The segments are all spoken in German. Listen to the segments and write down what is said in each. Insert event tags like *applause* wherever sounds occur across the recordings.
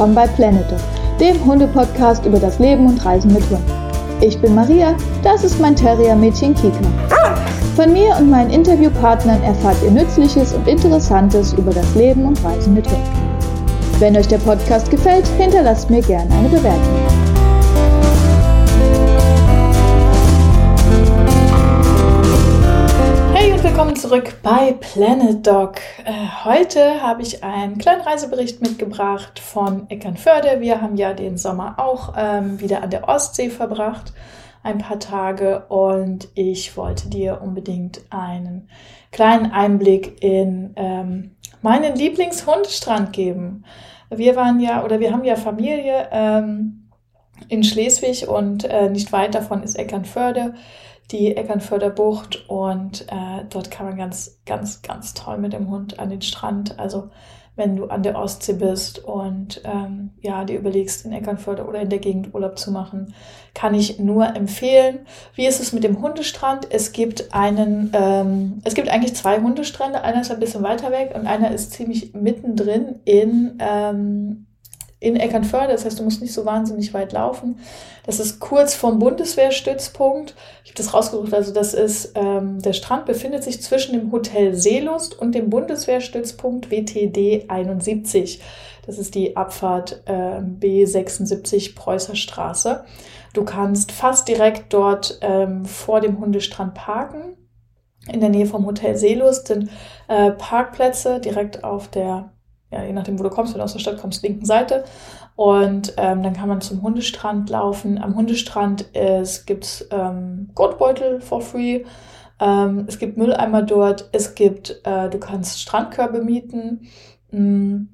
willkommen bei Planet Dog, dem Hunde-Podcast über das Leben und Reisen mit Hunden. Ich bin Maria, das ist mein Terrier-Mädchen Kika. Von mir und meinen Interviewpartnern erfahrt ihr Nützliches und Interessantes über das Leben und Reisen mit Hunden. Wenn euch der Podcast gefällt, hinterlasst mir gerne eine Bewertung. Zurück bei Planet Dog. Äh, heute habe ich einen kleinen Reisebericht mitgebracht von Eckernförde. Wir haben ja den Sommer auch ähm, wieder an der Ostsee verbracht, ein paar Tage, und ich wollte dir unbedingt einen kleinen Einblick in ähm, meinen Lieblingshundestrand geben. Wir waren ja, oder wir haben ja Familie ähm, in Schleswig und äh, nicht weit davon ist Eckernförde die Eckernförder Bucht und äh, dort kann man ganz, ganz, ganz toll mit dem Hund an den Strand. Also wenn du an der Ostsee bist und ähm, ja, dir überlegst, in Eckernförde oder in der Gegend Urlaub zu machen, kann ich nur empfehlen. Wie ist es mit dem Hundestrand? Es gibt einen, ähm, es gibt eigentlich zwei Hundestrände. Einer ist ein bisschen weiter weg und einer ist ziemlich mittendrin in ähm, in Eckernförde. Das heißt, du musst nicht so wahnsinnig weit laufen. Das ist kurz vom Bundeswehrstützpunkt. Ich habe das rausgesucht. Also das ist, ähm, der Strand befindet sich zwischen dem Hotel Seelust und dem Bundeswehrstützpunkt WTD 71. Das ist die Abfahrt äh, B76 Preußer Straße. Du kannst fast direkt dort ähm, vor dem Hundestrand parken. In der Nähe vom Hotel Seelust sind äh, Parkplätze direkt auf der ja, je nachdem, wo du kommst, wenn du aus der Stadt kommst, linken Seite. Und ähm, dann kann man zum Hundestrand laufen. Am Hundestrand gibt es ähm, Gurtbeutel for free. Ähm, es gibt Mülleimer dort. Es gibt, äh, du kannst Strandkörbe mieten. Mm,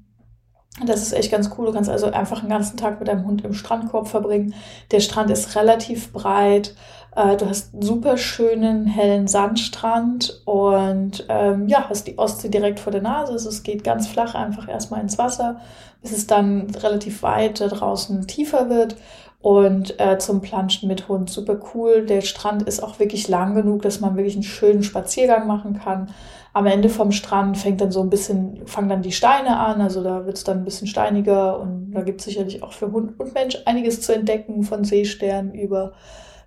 das ist echt ganz cool. Du kannst also einfach einen ganzen Tag mit deinem Hund im Strandkorb verbringen. Der Strand ist relativ breit. Äh, du hast einen super schönen hellen Sandstrand und ähm, ja, hast die Ostsee direkt vor der Nase. Also es geht ganz flach einfach erstmal ins Wasser, bis es dann relativ weit draußen tiefer wird. Und äh, zum Planschen mit Hund super cool. Der Strand ist auch wirklich lang genug, dass man wirklich einen schönen Spaziergang machen kann. Am Ende vom Strand fängt dann so ein bisschen, fangen dann die Steine an, also da wird es dann ein bisschen steiniger und da gibt es sicherlich auch für Hund und Mensch einiges zu entdecken, von Seesternen über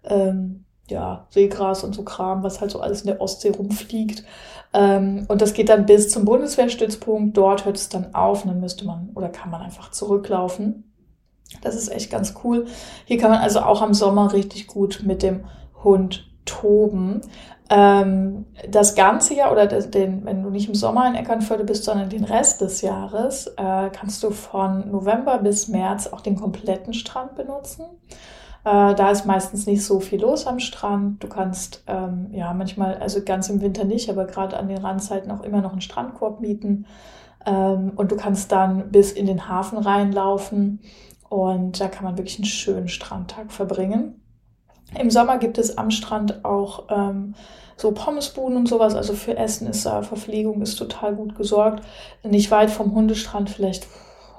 ähm, ja, Seegras und so Kram, was halt so alles in der Ostsee rumfliegt. Ähm, und das geht dann bis zum Bundeswehrstützpunkt. Dort hört es dann auf und dann müsste man oder kann man einfach zurücklaufen. Das ist echt ganz cool. Hier kann man also auch am Sommer richtig gut mit dem Hund toben. Ähm, das ganze Jahr oder den, wenn du nicht im Sommer in Eckernförde bist, sondern den Rest des Jahres, äh, kannst du von November bis März auch den kompletten Strand benutzen. Äh, da ist meistens nicht so viel los am Strand. Du kannst ähm, ja manchmal, also ganz im Winter nicht, aber gerade an den Randzeiten auch immer noch einen Strandkorb mieten. Ähm, und du kannst dann bis in den Hafen reinlaufen und da kann man wirklich einen schönen Strandtag verbringen. Im Sommer gibt es am Strand auch ähm, so Pommesbuden und sowas. Also für Essen ist da, Verpflegung ist total gut gesorgt. Nicht weit vom Hundestrand, vielleicht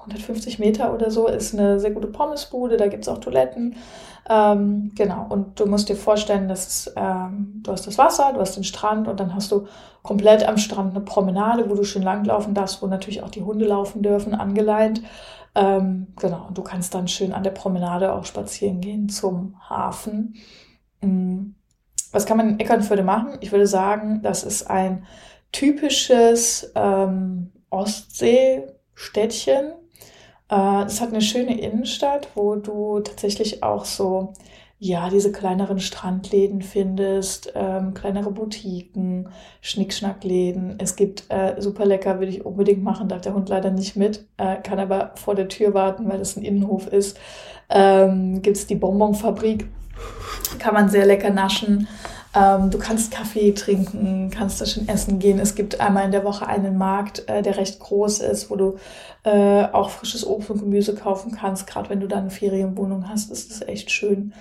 150 Meter oder so, ist eine sehr gute Pommesbude. Da gibt es auch Toiletten. Ähm, genau, und du musst dir vorstellen, dass ähm, du hast das Wasser, du hast den Strand und dann hast du komplett am Strand eine Promenade, wo du schön langlaufen darfst, wo natürlich auch die Hunde laufen dürfen, angeleint. Ähm, genau, und du kannst dann schön an der Promenade auch spazieren gehen zum Hafen. Mhm. Was kann man in Eckernförde machen? Ich würde sagen, das ist ein typisches ähm, Ostseestädtchen es hat eine schöne Innenstadt, wo du tatsächlich auch so, ja, diese kleineren Strandläden findest, ähm, kleinere Boutiquen, Schnickschnackläden. Es gibt äh, super lecker, würde ich unbedingt machen, darf der Hund leider nicht mit, äh, kann aber vor der Tür warten, weil es ein Innenhof ist. Ähm, gibt es die Bonbonfabrik, kann man sehr lecker naschen. Ähm, du kannst Kaffee trinken, kannst da schon essen gehen. Es gibt einmal in der Woche einen Markt, äh, der recht groß ist, wo du äh, auch frisches Obst und Gemüse kaufen kannst. Gerade wenn du da eine Ferienwohnung hast, ist das echt schön.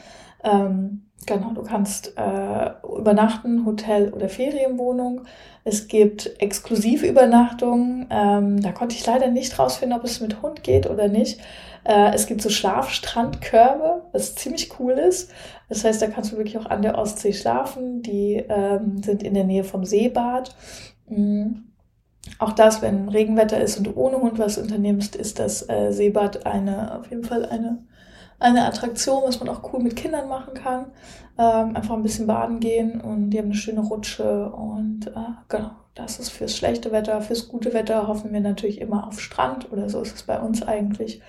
Ähm, genau, du kannst äh, übernachten, Hotel oder Ferienwohnung. Es gibt Exklusivübernachtungen. Ähm, da konnte ich leider nicht rausfinden, ob es mit Hund geht oder nicht. Äh, es gibt so Schlafstrandkörbe, was ziemlich cool ist. Das heißt, da kannst du wirklich auch an der Ostsee schlafen. Die ähm, sind in der Nähe vom Seebad. Mhm. auch das, wenn Regenwetter ist und du ohne Hund was unternimmst, ist das äh, Seebad eine, auf jeden Fall eine, eine Attraktion, was man auch cool mit Kindern machen kann. Ähm, einfach ein bisschen baden gehen und die haben eine schöne Rutsche und äh, genau, das ist fürs schlechte Wetter. Fürs gute Wetter hoffen wir natürlich immer auf Strand oder so ist es bei uns eigentlich,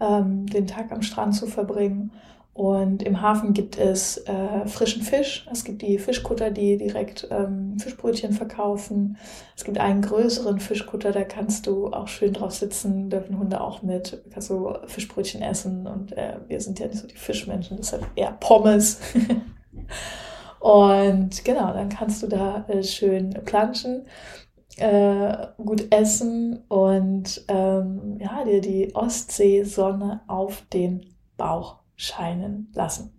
ähm, den Tag am Strand zu verbringen. Und im Hafen gibt es äh, frischen Fisch. Es gibt die Fischkutter, die direkt ähm, Fischbrötchen verkaufen. Es gibt einen größeren Fischkutter, da kannst du auch schön drauf sitzen, dürfen Hunde auch mit, kannst du Fischbrötchen essen. Und äh, wir sind ja nicht so die Fischmenschen, deshalb eher Pommes. *laughs* und genau, dann kannst du da äh, schön planschen. Äh, gut essen und ähm, ja, dir die Ostseesonne auf den Bauch scheinen lassen.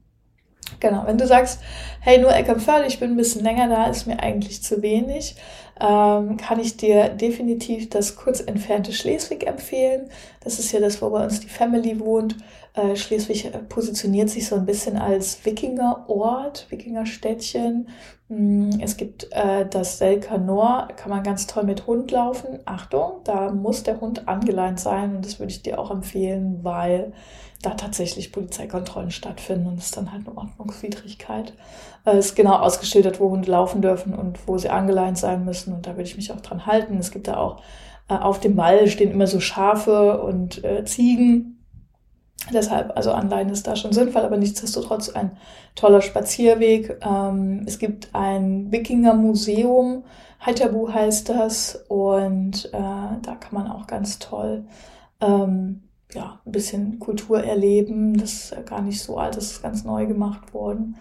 Genau, wenn du sagst, hey, nur Eckernförde, ich bin ein bisschen länger da, ist mir eigentlich zu wenig, ähm, kann ich dir definitiv das kurz entfernte Schleswig empfehlen. Das ist ja das, wo bei uns die Family wohnt. Äh, Schleswig äh, positioniert sich so ein bisschen als Wikingerort, Wikingerstädtchen. Mm, es gibt äh, das Selkanor, kann man ganz toll mit Hund laufen. Achtung, da muss der Hund angeleint sein und das würde ich dir auch empfehlen, weil da tatsächlich Polizeikontrollen stattfinden und es ist dann halt eine Ordnungswidrigkeit. Äh, es ist genau ausgeschildert, wo Hunde laufen dürfen und wo sie angeleint sein müssen und da würde ich mich auch dran halten. Es gibt da auch äh, auf dem Wall stehen immer so Schafe und äh, Ziegen. Deshalb, also Anleihen ist da schon sinnvoll, aber nichtsdestotrotz ein toller Spazierweg. Ähm, es gibt ein Wikinger-Museum, Heiterbu heißt das, und äh, da kann man auch ganz toll ähm, ja, ein bisschen Kultur erleben. Das ist gar nicht so alt, das ist ganz neu gemacht worden.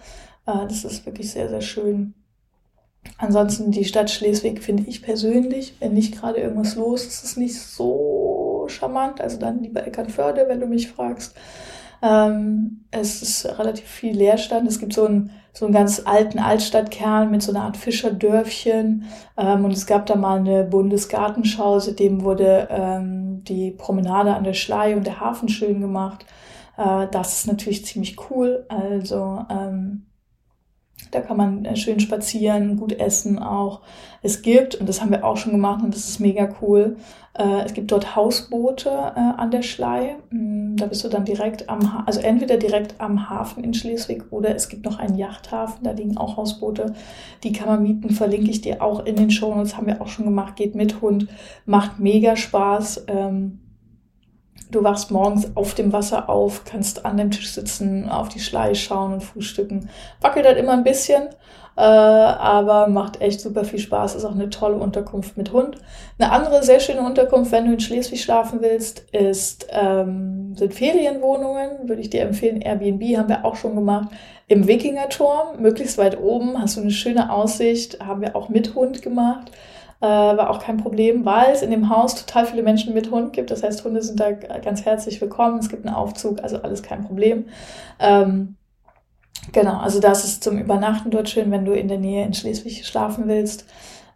Äh, das ist wirklich sehr, sehr schön. Ansonsten die Stadt Schleswig finde ich persönlich, wenn nicht gerade irgendwas los ist, ist es nicht so charmant. Also dann lieber Eckernförde, wenn du mich fragst. Ähm, es ist relativ viel Leerstand. Es gibt so einen, so einen ganz alten Altstadtkern mit so einer Art Fischerdörfchen. Ähm, und es gab da mal eine Bundesgartenschau, seitdem wurde ähm, die Promenade an der Schlei und der Hafen schön gemacht. Äh, das ist natürlich ziemlich cool. Also ähm, da kann man äh, schön spazieren, gut essen auch. Es gibt, und das haben wir auch schon gemacht und das ist mega cool, es gibt dort Hausboote äh, an der Schlei. Mm, da bist du dann direkt am, ha also entweder direkt am Hafen in Schleswig oder es gibt noch einen Yachthafen, da liegen auch Hausboote. Die kann man mieten, verlinke ich dir auch in den Show Notes, haben wir auch schon gemacht, geht mit Hund, macht mega Spaß. Ähm, Du wachst morgens auf dem Wasser auf, kannst an dem Tisch sitzen, auf die Schlei schauen und frühstücken. Wackelt halt immer ein bisschen, äh, aber macht echt super viel Spaß. Ist auch eine tolle Unterkunft mit Hund. Eine andere sehr schöne Unterkunft, wenn du in Schleswig schlafen willst, ist, ähm, sind Ferienwohnungen. Würde ich dir empfehlen. Airbnb haben wir auch schon gemacht. Im Wikingerturm, möglichst weit oben, hast du eine schöne Aussicht. Haben wir auch mit Hund gemacht. Äh, war auch kein Problem, weil es in dem Haus total viele Menschen mit Hund gibt. Das heißt, Hunde sind da ganz herzlich willkommen. Es gibt einen Aufzug, also alles kein Problem. Ähm, genau, also das ist zum Übernachten dort schön, wenn du in der Nähe in Schleswig schlafen willst.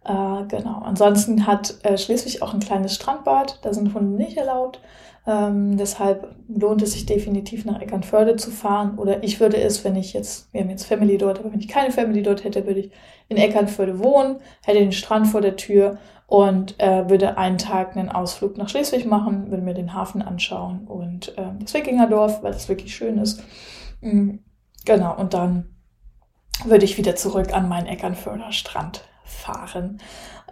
Äh, genau. Ansonsten hat äh, Schleswig auch ein kleines Strandbad. Da sind Hunde nicht erlaubt. Ähm, deshalb lohnt es sich definitiv nach Eckernförde zu fahren. Oder ich würde es, wenn ich jetzt, wir haben jetzt Family dort, aber wenn ich keine Family dort hätte, würde ich in Eckernförde wohnen, hätte den Strand vor der Tür und äh, würde einen Tag einen Ausflug nach Schleswig machen, würde mir den Hafen anschauen und äh, das Wikingerdorf, weil das wirklich schön ist. Mhm. Genau, und dann würde ich wieder zurück an meinen Eckernförder Strand fahren.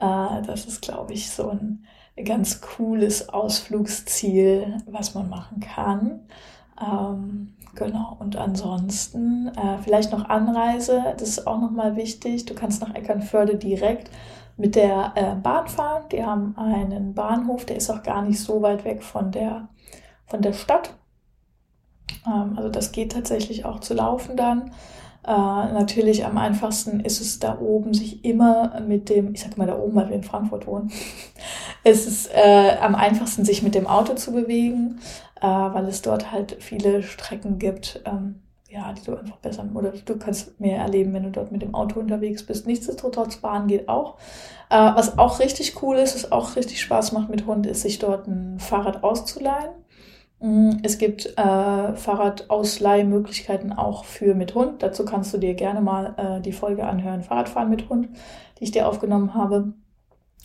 Äh, das ist, glaube ich, so ein ganz cooles Ausflugsziel, was man machen kann. Ähm, genau, und ansonsten äh, vielleicht noch Anreise, das ist auch nochmal wichtig. Du kannst nach Eckernförde direkt mit der äh, Bahn fahren. Die haben einen Bahnhof, der ist auch gar nicht so weit weg von der, von der Stadt. Ähm, also das geht tatsächlich auch zu laufen dann. Äh, natürlich am einfachsten ist es da oben, sich immer mit dem, ich sag mal da oben, weil wir in Frankfurt wohnen, *laughs* es ist äh, am einfachsten, sich mit dem Auto zu bewegen, äh, weil es dort halt viele Strecken gibt, ähm, ja, die du einfach besser, oder du kannst mehr erleben, wenn du dort mit dem Auto unterwegs bist. Nichtsdestotrotz, Bahn geht auch. Äh, was auch richtig cool ist, was auch richtig Spaß macht mit Hund, ist, sich dort ein Fahrrad auszuleihen. Mm, es gibt äh, Fahrradausleihmöglichkeiten auch für mit Hund. Dazu kannst du dir gerne mal äh, die Folge anhören, Fahrradfahren mit Hund, die ich dir aufgenommen habe.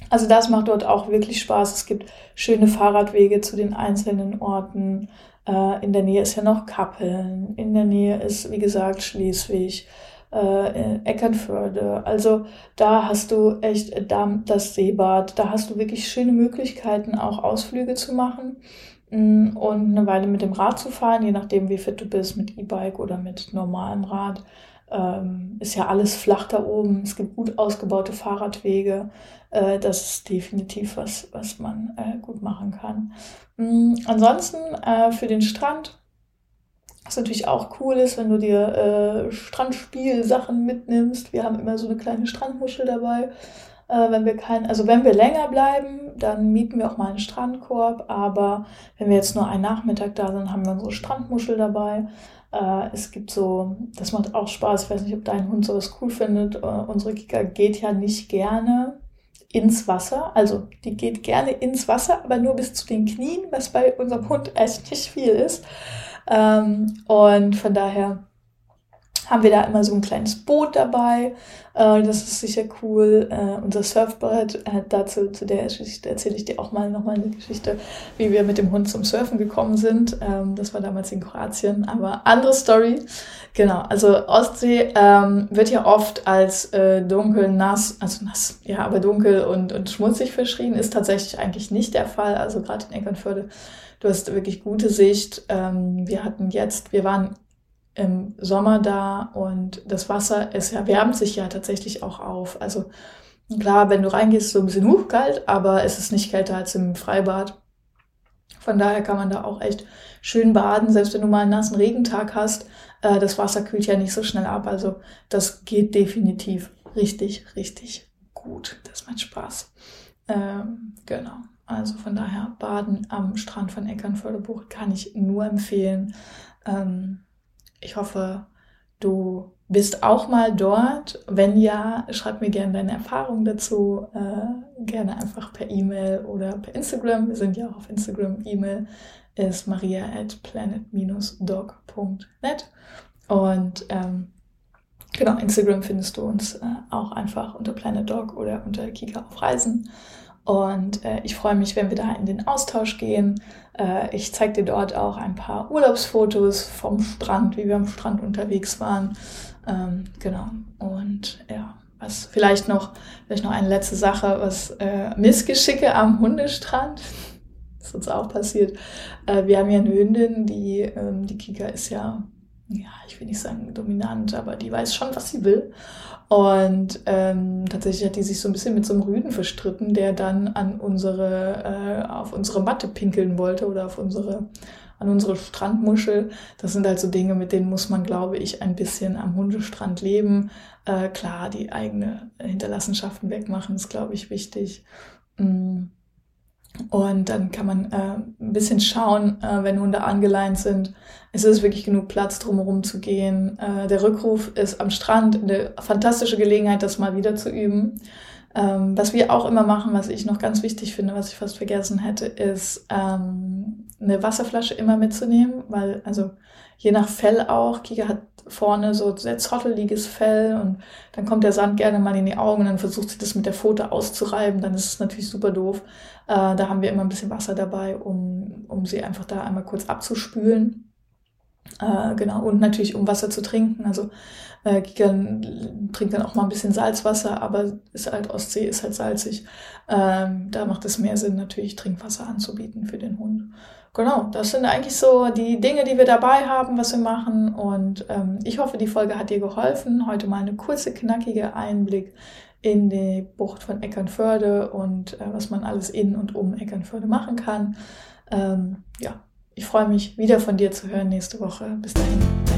Also das macht dort auch wirklich Spaß. Es gibt schöne Fahrradwege zu den einzelnen Orten. Äh, in der Nähe ist ja noch Kappeln. In der Nähe ist, wie gesagt, Schleswig, äh, Eckernförde. Also da hast du echt das Seebad. Da hast du wirklich schöne Möglichkeiten, auch Ausflüge zu machen und eine Weile mit dem Rad zu fahren, je nachdem, wie fit du bist, mit E-Bike oder mit normalem Rad. Ähm, ist ja alles flach da oben. Es gibt gut ausgebaute Fahrradwege. Äh, das ist definitiv was, was man äh, gut machen kann. Mhm, ansonsten äh, für den Strand, was natürlich auch cool ist, wenn du dir äh, Strandspielsachen mitnimmst. Wir haben immer so eine kleine Strandmuschel dabei. Äh, wenn wir kein, also wenn wir länger bleiben, dann mieten wir auch mal einen Strandkorb. Aber wenn wir jetzt nur einen Nachmittag da sind, haben wir unsere Strandmuschel dabei. Äh, es gibt so, das macht auch Spaß. Ich weiß nicht, ob dein Hund sowas cool findet. Äh, unsere Kika geht ja nicht gerne ins Wasser. Also die geht gerne ins Wasser, aber nur bis zu den Knien, was bei unserem Hund echt nicht viel ist. Ähm, und von daher haben wir da immer so ein kleines Boot dabei. Äh, das ist sicher cool. Äh, unser Surfbrett, äh, dazu, zu der Geschichte erzähle ich dir auch mal nochmal eine Geschichte, wie wir mit dem Hund zum Surfen gekommen sind. Ähm, das war damals in Kroatien, aber andere Story. Genau, also Ostsee ähm, wird ja oft als äh, dunkel, nass, also nass, ja, aber dunkel und, und schmutzig verschrien, ist tatsächlich eigentlich nicht der Fall. Also gerade in Eckernförde, du hast wirklich gute Sicht. Ähm, wir hatten jetzt, wir waren im Sommer da und das Wasser, es erwärmt sich ja tatsächlich auch auf. Also klar, wenn du reingehst, so ein bisschen hochkalt, aber es ist nicht kälter als im Freibad. Von daher kann man da auch echt schön baden, selbst wenn du mal einen nassen Regentag hast. Äh, das Wasser kühlt ja nicht so schnell ab. Also das geht definitiv richtig, richtig gut. Das macht Spaß. Ähm, genau. Also von daher Baden am Strand von Eckernförde-Bucht kann ich nur empfehlen. Ähm, ich hoffe, du bist auch mal dort. Wenn ja, schreib mir gerne deine Erfahrungen dazu. Äh, gerne einfach per E-Mail oder per Instagram. Wir sind ja auch auf Instagram. E-Mail ist maria at planet-dog.net. Und ähm, genau, Instagram findest du uns äh, auch einfach unter Planet Dog oder unter Kika auf Reisen. Und äh, ich freue mich, wenn wir da in den Austausch gehen. Äh, ich zeige dir dort auch ein paar Urlaubsfotos vom Strand, wie wir am Strand unterwegs waren. Ähm, genau. Und ja, was vielleicht noch, vielleicht noch eine letzte Sache, was äh, Missgeschicke am Hundestrand. *laughs* Das ist uns auch passiert. Äh, wir haben ja eine Hündin, die, ähm, die Kika ist ja ja, ich will nicht sagen dominant, aber die weiß schon, was sie will. Und ähm, tatsächlich hat die sich so ein bisschen mit so einem Rüden verstritten, der dann an unsere, äh, auf unsere Matte pinkeln wollte oder auf unsere, an unsere Strandmuschel. Das sind halt Dinge, mit denen muss man, glaube ich, ein bisschen am Hundestrand leben. Äh, klar, die eigene Hinterlassenschaften wegmachen, ist, glaube ich, wichtig. Mm. Und dann kann man äh, ein bisschen schauen, äh, wenn Hunde angeleint sind. Es ist wirklich genug Platz, drumherum zu gehen. Äh, der Rückruf ist am Strand eine fantastische Gelegenheit, das mal wieder zu üben. Ähm, was wir auch immer machen, was ich noch ganz wichtig finde, was ich fast vergessen hätte, ist ähm, eine Wasserflasche immer mitzunehmen, weil also je nach Fell auch, Kika hat vorne so sehr zotteliges Fell und dann kommt der Sand gerne mal in die Augen und dann versucht sie das mit der Pfote auszureiben, dann ist es natürlich super doof. Äh, da haben wir immer ein bisschen Wasser dabei, um, um sie einfach da einmal kurz abzuspülen. Äh, genau, und natürlich um Wasser zu trinken. Also äh, Gigan trinkt dann auch mal ein bisschen Salzwasser, aber ist halt Ostsee, ist halt salzig. Ähm, da macht es mehr Sinn, natürlich Trinkwasser anzubieten für den Hund. Genau, das sind eigentlich so die Dinge, die wir dabei haben, was wir machen. Und ähm, ich hoffe, die Folge hat dir geholfen. Heute mal eine kurze, knackige Einblick in die Bucht von Eckernförde und äh, was man alles in und um Eckernförde machen kann. Ähm, ja, ich freue mich wieder von dir zu hören nächste Woche. Bis dahin.